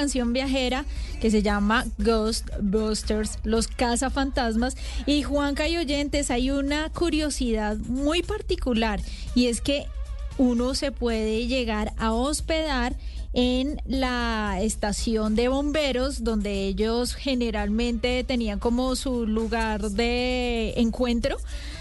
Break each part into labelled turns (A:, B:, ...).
A: canción viajera que se llama Ghostbusters, los cazafantasmas. Y Juanca y oyentes, hay una curiosidad muy particular y es que uno se puede llegar a hospedar en la estación de bomberos, donde ellos generalmente tenían como su lugar de encuentro.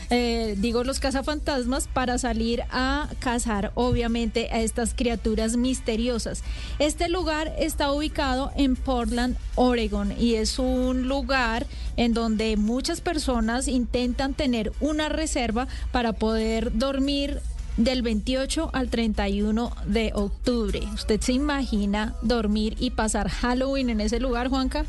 A: Eh, digo los cazafantasmas, para salir a cazar obviamente a estas criaturas misteriosas. Este lugar está ubicado en Portland, Oregon, y es un lugar en donde muchas personas intentan tener una reserva para poder dormir del 28 al 31 de octubre. ¿Usted se imagina dormir y pasar Halloween en ese lugar, Juanca?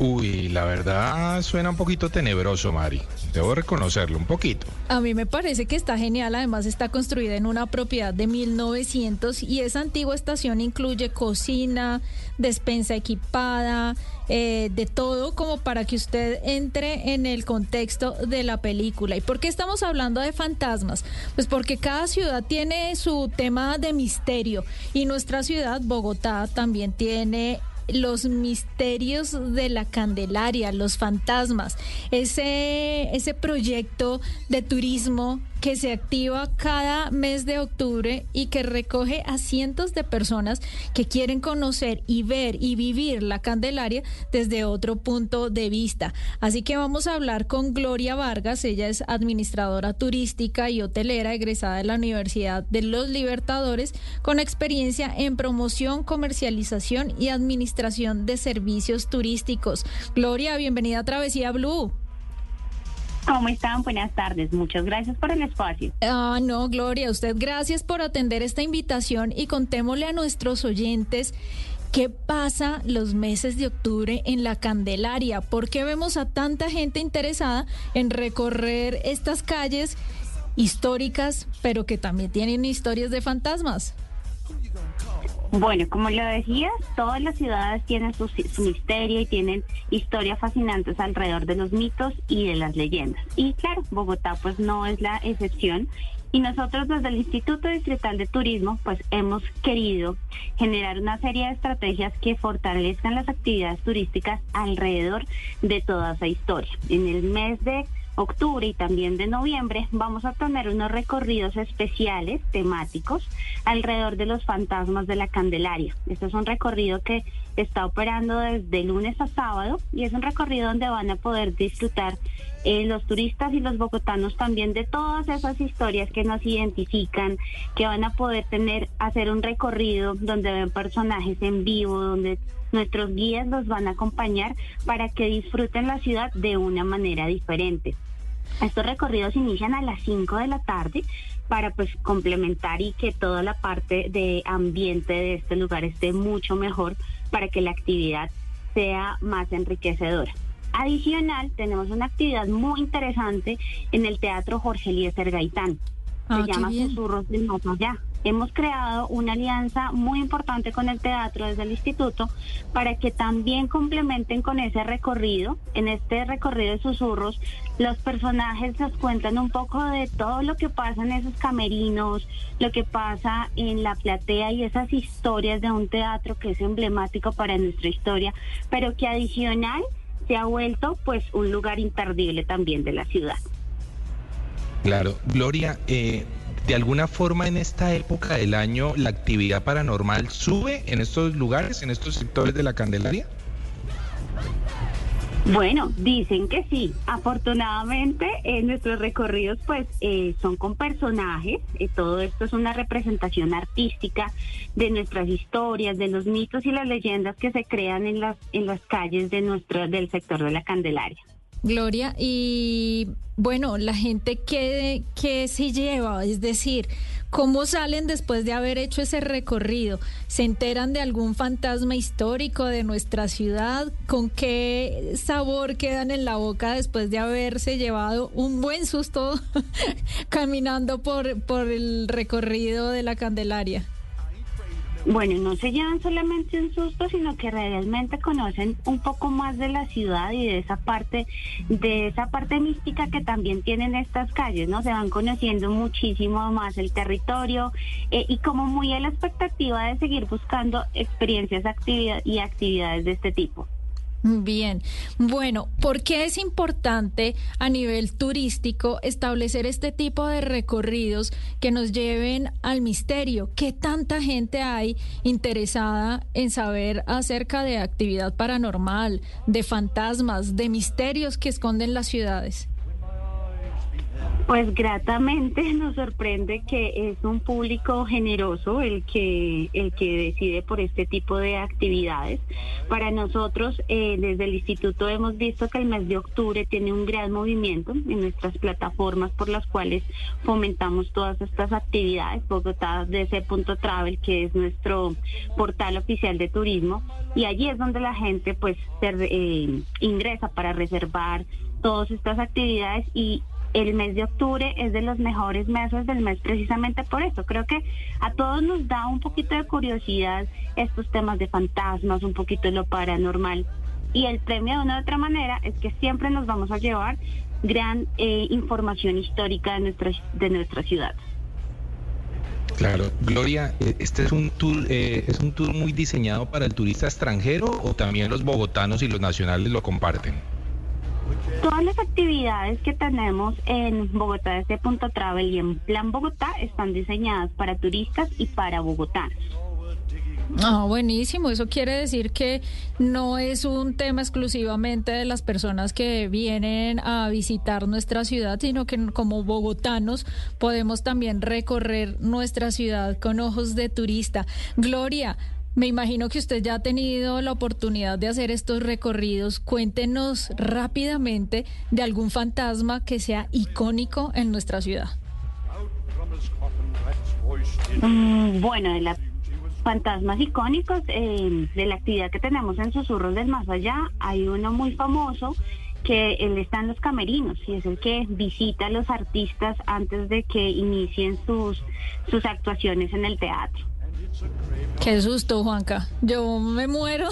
B: Uy, la verdad suena un poquito tenebroso, Mari. Debo reconocerlo un poquito.
A: A mí me parece que está genial. Además, está construida en una propiedad de 1900 y esa antigua estación incluye cocina, despensa equipada, eh, de todo como para que usted entre en el contexto de la película. ¿Y por qué estamos hablando de fantasmas? Pues porque cada ciudad tiene su tema de misterio y nuestra ciudad, Bogotá, también tiene los misterios de la Candelaria, los fantasmas, ese, ese proyecto de turismo que se activa cada mes de octubre y que recoge a cientos de personas que quieren conocer y ver y vivir la Candelaria desde otro punto de vista. Así que vamos a hablar con Gloria Vargas, ella es administradora turística y hotelera egresada de la Universidad de los Libertadores con experiencia en promoción, comercialización y administración de servicios turísticos. Gloria, bienvenida a Travesía Blue.
C: ¿Cómo están? Buenas tardes. Muchas gracias por el espacio.
A: Ah, no, Gloria, usted gracias por atender esta invitación y contémosle a nuestros oyentes qué pasa los meses de octubre en la Candelaria. ¿Por qué vemos a tanta gente interesada en recorrer estas calles históricas, pero que también tienen historias de fantasmas?
C: Bueno, como lo decías, todas las ciudades tienen su, misterio y tienen historias fascinantes alrededor de los mitos y de las leyendas. Y claro, Bogotá pues no es la excepción. Y nosotros desde el Instituto Distrital de Turismo pues hemos querido generar una serie de estrategias que fortalezcan las actividades turísticas alrededor de toda esa historia. En el mes de octubre y también de noviembre vamos a tener unos recorridos especiales temáticos alrededor de los fantasmas de la Candelaria. Este es un recorrido que está operando desde lunes a sábado y es un recorrido donde van a poder disfrutar eh, los turistas y los bogotanos también de todas esas historias que nos identifican, que van a poder tener, hacer un recorrido donde ven personajes en vivo, donde nuestros guías los van a acompañar para que disfruten la ciudad de una manera diferente. Estos recorridos inician a las 5 de la tarde para pues complementar y que toda la parte de ambiente de este lugar esté mucho mejor para que la actividad sea más enriquecedora. Adicional, tenemos una actividad muy interesante en el Teatro Jorge Eliezer Gaitán. Se ah, llama Susurros del Más Allá hemos creado una alianza muy importante con el teatro desde el instituto para que también complementen con ese recorrido. En este recorrido de susurros, los personajes nos cuentan un poco de todo lo que pasa en esos camerinos, lo que pasa en la platea y esas historias de un teatro que es emblemático para nuestra historia, pero que adicional se ha vuelto pues un lugar imperdible también de la ciudad.
B: Claro, Gloria, eh, de alguna forma en esta época del año la actividad paranormal sube en estos lugares, en estos sectores de la Candelaria?
C: Bueno, dicen que sí. Afortunadamente, en nuestros recorridos, pues, eh, son con personajes. Eh, todo esto es una representación artística de nuestras historias, de los mitos y las leyendas que se crean en las en las calles de nuestro del sector de la Candelaria.
A: Gloria, y bueno, la gente que, que se lleva, es decir, ¿cómo salen después de haber hecho ese recorrido? ¿Se enteran de algún fantasma histórico de nuestra ciudad? ¿Con qué sabor quedan en la boca después de haberse llevado un buen susto caminando por, por el recorrido de la Candelaria?
C: Bueno, no se llevan solamente un susto, sino que realmente conocen un poco más de la ciudad y de esa parte, de esa parte mística que también tienen estas calles, ¿no? Se van conociendo muchísimo más el territorio eh, y como muy a la expectativa de seguir buscando experiencias y actividades de este tipo.
A: Bien, bueno, ¿por qué es importante a nivel turístico establecer este tipo de recorridos que nos lleven al misterio? ¿Qué tanta gente hay interesada en saber acerca de actividad paranormal, de fantasmas, de misterios que esconden las ciudades?
C: Pues gratamente nos sorprende que es un público generoso el que el que decide por este tipo de actividades. Para nosotros eh, desde el instituto hemos visto que el mes de octubre tiene un gran movimiento en nuestras plataformas por las cuales fomentamos todas estas actividades. Bogotá punto travel que es nuestro portal oficial de turismo y allí es donde la gente pues se, eh, ingresa para reservar todas estas actividades y el mes de octubre es de los mejores meses del mes precisamente por eso. Creo que a todos nos da un poquito de curiosidad estos temas de fantasmas, un poquito de lo paranormal. Y el premio de una u otra manera es que siempre nos vamos a llevar gran eh, información histórica de nuestra, de nuestra ciudad.
B: Claro, Gloria, eh, este es un tour, eh, es un tour muy diseñado para el turista extranjero o también los bogotanos y los nacionales lo comparten.
C: Todas las actividades que tenemos en Bogotá este punto travel y en Plan Bogotá están diseñadas para turistas y para bogotanos.
A: Ah, buenísimo. Eso quiere decir que no es un tema exclusivamente de las personas que vienen a visitar nuestra ciudad, sino que como bogotanos podemos también recorrer nuestra ciudad con ojos de turista. Gloria, me imagino que usted ya ha tenido la oportunidad de hacer estos recorridos. Cuéntenos rápidamente de algún fantasma que sea icónico en nuestra ciudad.
C: Mm, bueno, de los fantasmas icónicos eh, de la actividad que tenemos en Susurros del Más Allá, hay uno muy famoso que él está en los camerinos y es el que visita a los artistas antes de que inicien sus, sus actuaciones en el teatro.
A: Qué susto, Juanca. Yo me muero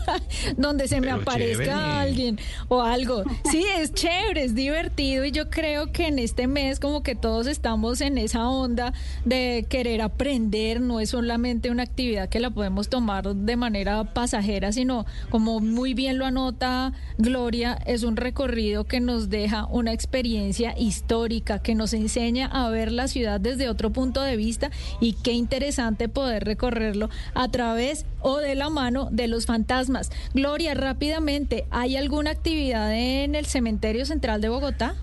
A: donde se me aparezca alguien o algo. Sí, es chévere, es divertido y yo creo que en este mes como que todos estamos en esa onda de querer aprender. No es solamente una actividad que la podemos tomar de manera pasajera, sino como muy bien lo anota Gloria, es un recorrido que nos deja una experiencia histórica, que nos enseña a ver la ciudad desde otro punto de vista y qué interesante poder recorrerlo a través o de la mano de los fantasmas. Gloria, rápidamente, ¿hay alguna actividad en el Cementerio Central de Bogotá?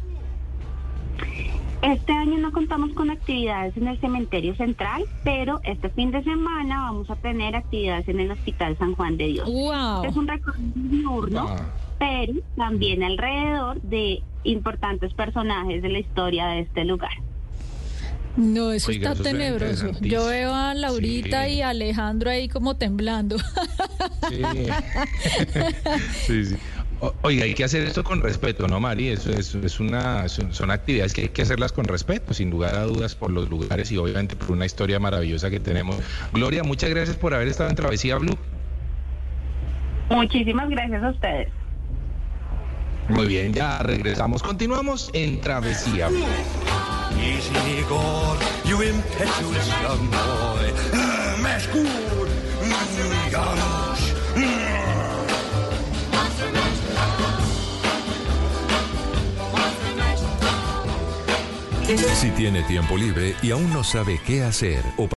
C: Este año no contamos con actividades en el cementerio central, pero este fin de semana vamos a tener actividades en el Hospital San Juan de Dios.
A: Wow.
C: Es un recorrido diurno, ah. pero también alrededor de importantes personajes de la historia de este lugar.
A: No, eso está tenebroso. Yo veo a Laurita y a Alejandro ahí como temblando.
B: Sí. sí, Oiga, hay que hacer esto con respeto, ¿no, Mari? Eso es, una, son, actividades que hay que hacerlas con respeto, sin lugar a dudas, por los lugares y obviamente por una historia maravillosa que tenemos. Gloria, muchas gracias por haber estado en Travesía Blue.
C: Muchísimas gracias a ustedes.
B: Muy bien, ya regresamos. Continuamos en Travesía Blue.
D: Si tiene tiempo libre y aún no sabe qué hacer o